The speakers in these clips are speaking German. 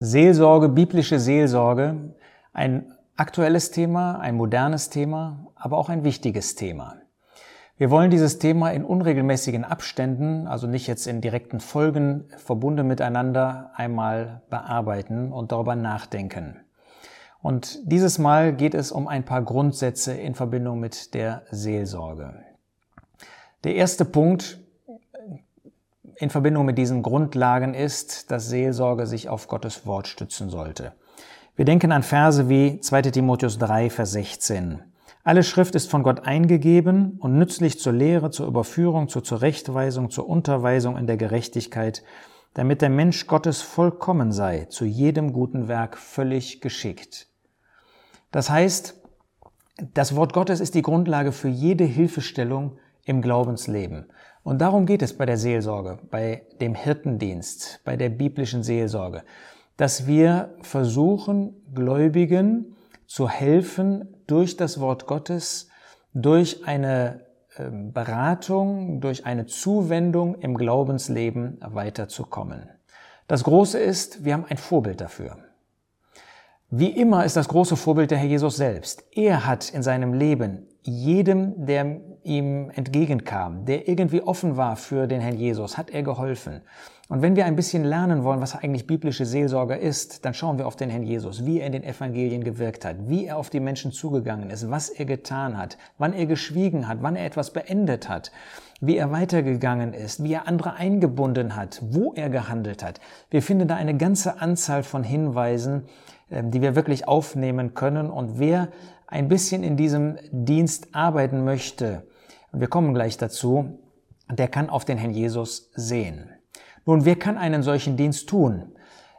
Seelsorge, biblische Seelsorge, ein aktuelles Thema, ein modernes Thema, aber auch ein wichtiges Thema. Wir wollen dieses Thema in unregelmäßigen Abständen, also nicht jetzt in direkten Folgen verbunden miteinander, einmal bearbeiten und darüber nachdenken. Und dieses Mal geht es um ein paar Grundsätze in Verbindung mit der Seelsorge. Der erste Punkt in Verbindung mit diesen Grundlagen ist, dass Seelsorge sich auf Gottes Wort stützen sollte. Wir denken an Verse wie 2 Timotheus 3, Vers 16. Alle Schrift ist von Gott eingegeben und nützlich zur Lehre, zur Überführung, zur Zurechtweisung, zur Unterweisung in der Gerechtigkeit, damit der Mensch Gottes vollkommen sei, zu jedem guten Werk völlig geschickt. Das heißt, das Wort Gottes ist die Grundlage für jede Hilfestellung im Glaubensleben. Und darum geht es bei der Seelsorge, bei dem Hirtendienst, bei der biblischen Seelsorge, dass wir versuchen, Gläubigen zu helfen, durch das Wort Gottes, durch eine ähm, Beratung, durch eine Zuwendung im Glaubensleben weiterzukommen. Das Große ist, wir haben ein Vorbild dafür. Wie immer ist das große Vorbild der Herr Jesus selbst. Er hat in seinem Leben jedem, der ihm entgegenkam, der irgendwie offen war für den Herrn Jesus, hat er geholfen. Und wenn wir ein bisschen lernen wollen, was eigentlich biblische Seelsorge ist, dann schauen wir auf den Herrn Jesus, wie er in den Evangelien gewirkt hat, wie er auf die Menschen zugegangen ist, was er getan hat, wann er geschwiegen hat, wann er etwas beendet hat, wie er weitergegangen ist, wie er andere eingebunden hat, wo er gehandelt hat. Wir finden da eine ganze Anzahl von Hinweisen, ähm, die wir wirklich aufnehmen können. Und wer ein bisschen in diesem Dienst arbeiten möchte, und wir kommen gleich dazu, der kann auf den Herrn Jesus sehen. Nun, wer kann einen solchen Dienst tun?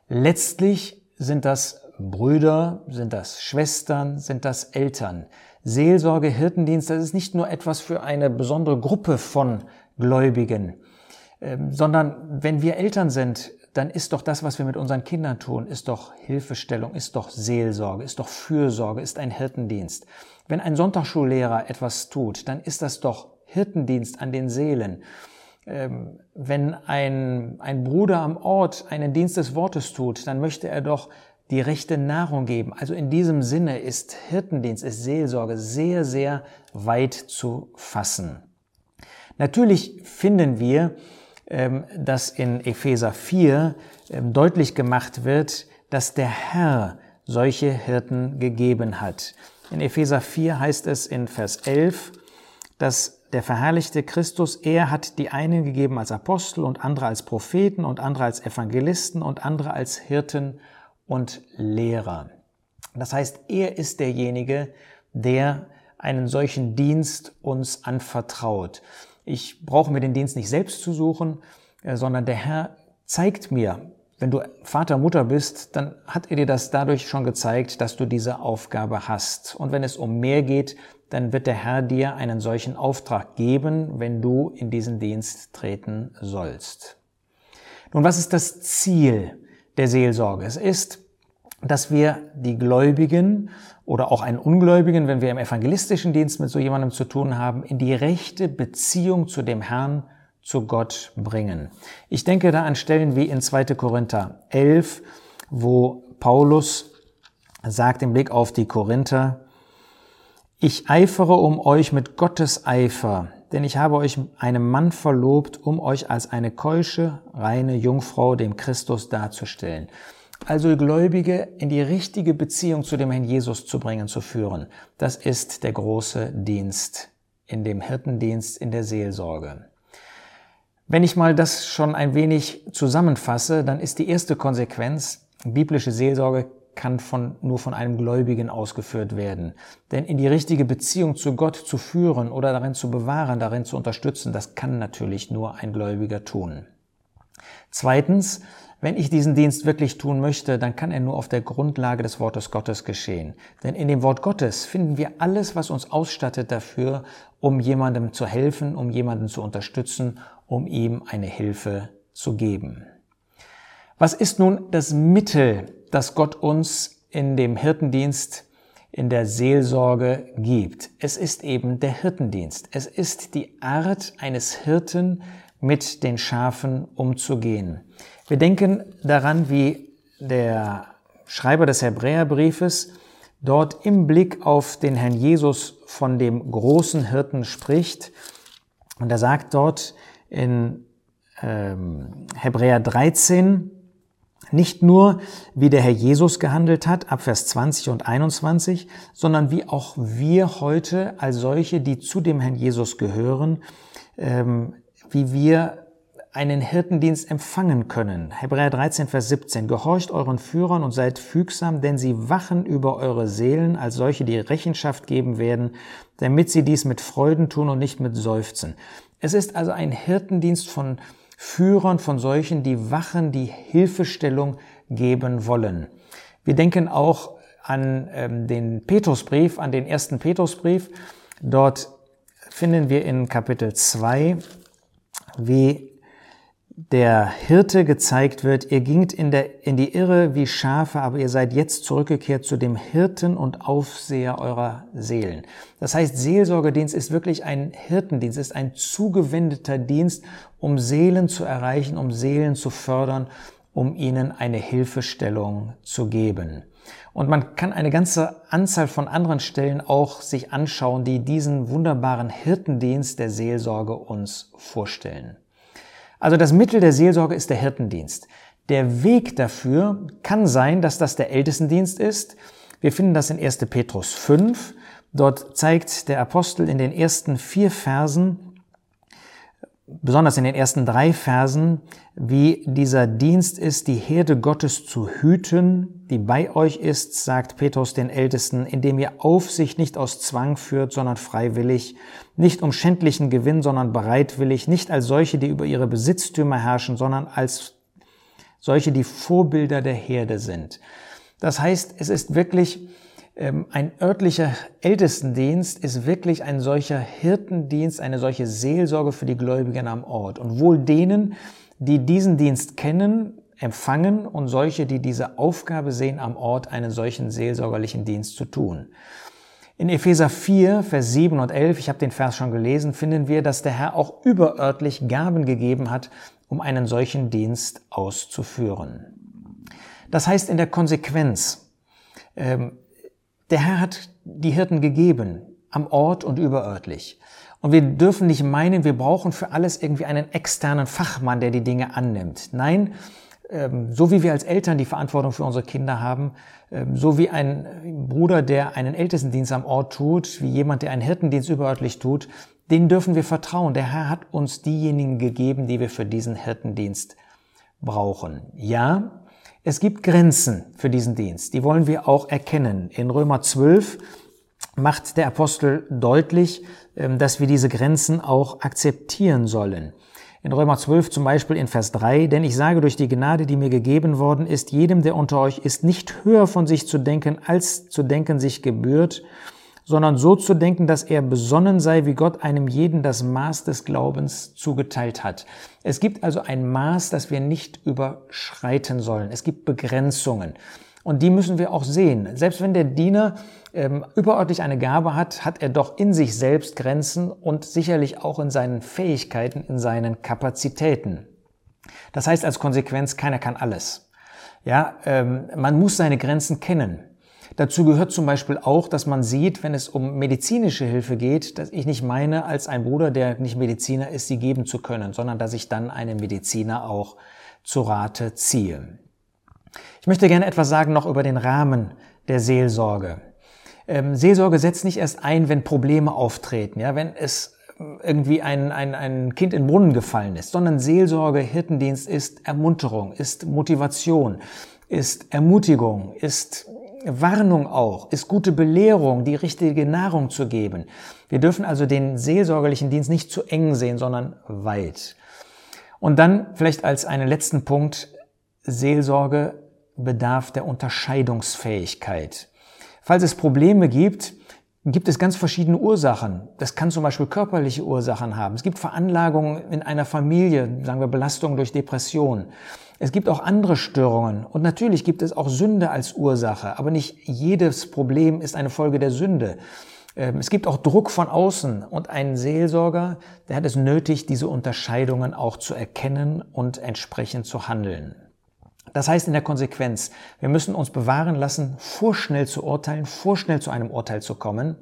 Letztlich sind das Brüder, sind das Schwestern, sind das Eltern. Seelsorge, Hirtendienst, das ist nicht nur etwas für eine besondere Gruppe von Gläubigen, ähm, sondern wenn wir Eltern sind, dann ist doch das, was wir mit unseren Kindern tun, ist doch Hilfestellung, ist doch Seelsorge, ist doch Fürsorge, ist ein Hirtendienst. Wenn ein Sonntagsschullehrer etwas tut, dann ist das doch Hirtendienst an den Seelen. Ähm, wenn ein, ein Bruder am Ort einen Dienst des Wortes tut, dann möchte er doch die rechte Nahrung geben. Also in diesem Sinne ist Hirtendienst, ist Seelsorge sehr, sehr weit zu fassen. Natürlich finden wir, dass in Epheser 4 ähm, deutlich gemacht wird, dass der Herr solche Hirten gegeben hat. In Epheser 4 heißt es in Vers 11, dass der verherrlichte Christus, er hat die einen gegeben als Apostel und andere als Propheten und andere als Evangelisten und andere als Hirten und Lehrer. Das heißt, er ist derjenige, der einen solchen Dienst uns anvertraut. Ich brauche mir den Dienst nicht selbst zu suchen, äh, sondern der Herr zeigt mir, wenn du Vater, Mutter bist, dann hat er dir das dadurch schon gezeigt, dass du diese Aufgabe hast. Und wenn es um mehr geht, dann wird der Herr dir einen solchen Auftrag geben, wenn du in diesen Dienst treten sollst. Nun, was ist das Ziel der Seelsorge? Es ist, dass wir die Gläubigen oder auch einen Ungläubigen, wenn wir im evangelistischen Dienst mit so jemandem zu tun haben, in die rechte Beziehung zu dem Herrn, zu Gott bringen. Ich denke da an Stellen wie in 2. Korinther 11, wo Paulus sagt im Blick auf die Korinther, ich eifere um euch mit Gottes Eifer, denn ich habe euch einem Mann verlobt, um euch als eine keusche, reine Jungfrau dem Christus darzustellen also Gläubige in die richtige Beziehung zu dem Herrn Jesus zu bringen, zu führen. Das ist der große Dienst in dem Hirtendienst, in der Seelsorge. Wenn ich mal das schon ein wenig zusammenfasse, dann ist die erste Konsequenz, biblische Seelsorge kann von, nur von einem Gläubigen ausgeführt werden. Denn in die richtige Beziehung zu Gott zu führen oder darin zu bewahren, darin zu unterstützen, das kann natürlich nur ein Gläubiger tun. Zweitens, wenn ich diesen Dienst wirklich tun möchte, dann kann er nur auf der Grundlage des Wortes Gottes geschehen. Denn in dem Wort Gottes finden wir alles, was uns ausstattet dafür, um jemandem zu helfen, um jemanden zu unterstützen, um ihm eine Hilfe zu geben. Was ist nun das Mittel, das Gott uns in dem Hirtendienst, in der Seelsorge gibt? Es ist eben der Hirtendienst. Es ist die Art eines Hirten, mit den Schafen umzugehen. Wir denken daran, wie der Schreiber des Hebräerbriefes dort im Blick auf den Herrn Jesus von dem großen Hirten spricht. Und er sagt dort in ähm, Hebräer 13, nicht nur, wie der Herr Jesus gehandelt hat, ab Vers 20 und 21, sondern wie auch wir heute als solche, die zu dem Herrn Jesus gehören, ähm, wie wir einen Hirtendienst empfangen können. Hebräer 13, Vers 17. Gehorcht euren Führern und seid fügsam, denn sie wachen über eure Seelen als solche, die Rechenschaft geben werden, damit sie dies mit Freuden tun und nicht mit Seufzen. Es ist also ein Hirtendienst von Führern, von solchen, die wachen, die Hilfestellung geben wollen. Wir denken auch an ähm, den Petrusbrief, an den ersten Petrusbrief. Dort finden wir in Kapitel 2, wie der Hirte gezeigt wird, ihr gingt in, der, in die Irre wie Schafe, aber ihr seid jetzt zurückgekehrt zu dem Hirten und Aufseher eurer Seelen. Das heißt, Seelsorgedienst ist wirklich ein Hirtendienst, ist ein zugewendeter Dienst, um Seelen zu erreichen, um Seelen zu fördern, um ihnen eine Hilfestellung zu geben. Und man kann eine ganze Anzahl von anderen Stellen auch sich anschauen, die diesen wunderbaren Hirtendienst der Seelsorge uns vorstellen. Also das Mittel der Seelsorge ist der Hirtendienst. Der Weg dafür kann sein, dass das der Ältestendienst ist. Wir finden das in 1. Petrus 5. Dort zeigt der Apostel in den ersten vier Versen besonders in den ersten drei Versen, wie dieser Dienst ist, die Herde Gottes zu hüten, die bei euch ist, sagt Petrus den Ältesten, indem ihr Aufsicht nicht aus Zwang führt, sondern freiwillig, nicht um schändlichen Gewinn, sondern bereitwillig, nicht als solche, die über ihre Besitztümer herrschen, sondern als solche, die Vorbilder der Herde sind. Das heißt, es ist wirklich ein örtlicher Ältestendienst ist wirklich ein solcher Hirtendienst, eine solche Seelsorge für die Gläubigen am Ort. Und wohl denen, die diesen Dienst kennen, empfangen und solche, die diese Aufgabe sehen, am Ort einen solchen seelsorgerlichen Dienst zu tun. In Epheser 4, Vers 7 und 11, ich habe den Vers schon gelesen, finden wir, dass der Herr auch überörtlich Gaben gegeben hat, um einen solchen Dienst auszuführen. Das heißt in der Konsequenz, ähm, der Herr hat die Hirten gegeben, am Ort und überörtlich. Und wir dürfen nicht meinen, wir brauchen für alles irgendwie einen externen Fachmann, der die Dinge annimmt. Nein, ähm, so wie wir als Eltern die Verantwortung für unsere Kinder haben, ähm, so wie ein Bruder, der einen Ältestendienst am Ort tut, wie jemand, der einen Hirtendienst überörtlich tut, den dürfen wir vertrauen. Der Herr hat uns diejenigen gegeben, die wir für diesen Hirtendienst brauchen. Ja, es gibt Grenzen für diesen Dienst, die wollen wir auch erkennen. In Römer 12 macht der Apostel deutlich, ähm, dass wir diese Grenzen auch akzeptieren sollen. In Römer 12 zum Beispiel in Vers 3, denn ich sage durch die Gnade, die mir gegeben worden ist, jedem, der unter euch ist, nicht höher von sich zu denken, als zu denken sich gebührt, sondern so zu denken, dass er besonnen sei, wie Gott einem jeden das Maß des Glaubens zugeteilt hat. Es gibt also ein Maß, das wir nicht überschreiten sollen. Es gibt Begrenzungen. Und die müssen wir auch sehen. Selbst wenn der Diener ähm, überörtlich eine Gabe hat, hat er doch in sich selbst Grenzen und sicherlich auch in seinen Fähigkeiten, in seinen Kapazitäten. Das heißt als Konsequenz, keiner kann alles. Ja, ähm, man muss seine Grenzen kennen. Dazu gehört zum Beispiel auch, dass man sieht, wenn es um medizinische Hilfe geht, dass ich nicht meine, als ein Bruder, der nicht Mediziner ist, sie geben zu können, sondern dass ich dann einen Mediziner auch zu Rate ziehe. Ich möchte gerne etwas sagen noch über den Rahmen der Seelsorge. Ähm, Seelsorge setzt nicht erst ein, wenn Probleme auftreten, ja, wenn es irgendwie ein, ein, ein Kind in den Brunnen gefallen ist, sondern Seelsorge, Hirtendienst ist Ermunterung, ist Motivation, ist Ermutigung, ist Warnung auch, ist gute Belehrung, die richtige Nahrung zu geben. Wir dürfen also den seelsorgerlichen Dienst nicht zu eng sehen, sondern weit. Und dann vielleicht als einen letzten Punkt, Seelsorge bedarf der Unterscheidungsfähigkeit. Falls es Probleme gibt, gibt es ganz verschiedene Ursachen. Das kann zum Beispiel körperliche Ursachen haben. Es gibt Veranlagungen in einer Familie, sagen wir Belastungen durch Depression. Es gibt auch andere Störungen und natürlich gibt es auch Sünde als Ursache, aber nicht jedes Problem ist eine Folge der Sünde. Ähm, es gibt auch Druck von außen und ein Seelsorger, der hat es nötig, diese Unterscheidungen auch zu erkennen und entsprechend zu handeln. Das heißt in der Konsequenz, wir müssen uns bewahren lassen, vorschnell zu urteilen, vorschnell zu einem Urteil zu kommen,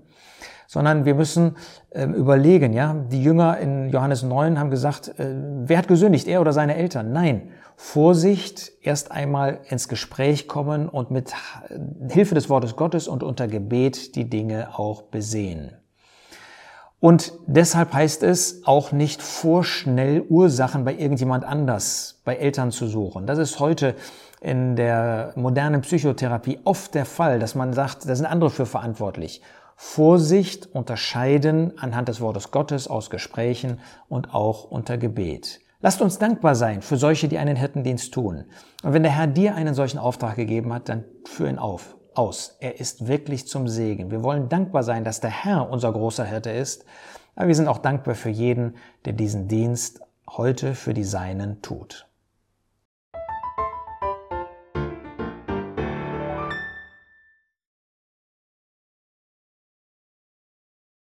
sondern wir müssen ähm, überlegen, ja, die Jünger in Johannes 9 haben gesagt, äh, wer hat gesündigt, er oder seine Eltern? Nein, Vorsicht, erst einmal ins Gespräch kommen und mit Hilfe des Wortes Gottes und unter Gebet die Dinge auch besehen. Und deshalb heißt es auch nicht vorschnell Ursachen bei irgendjemand anders, bei Eltern zu suchen. Das ist heute in der modernen Psychotherapie oft der Fall, dass man sagt, da sind andere für verantwortlich. Vorsicht, unterscheiden anhand des Wortes Gottes aus Gesprächen und auch unter Gebet. Lasst uns dankbar sein für solche, die einen Hirtendienst tun. Und wenn der Herr dir einen solchen Auftrag gegeben hat, dann führ ihn auf, aus. Er ist wirklich zum Segen. Wir wollen dankbar sein, dass der Herr unser großer Hirte ist. Aber wir sind auch dankbar für jeden, der diesen Dienst heute für die Seinen tut.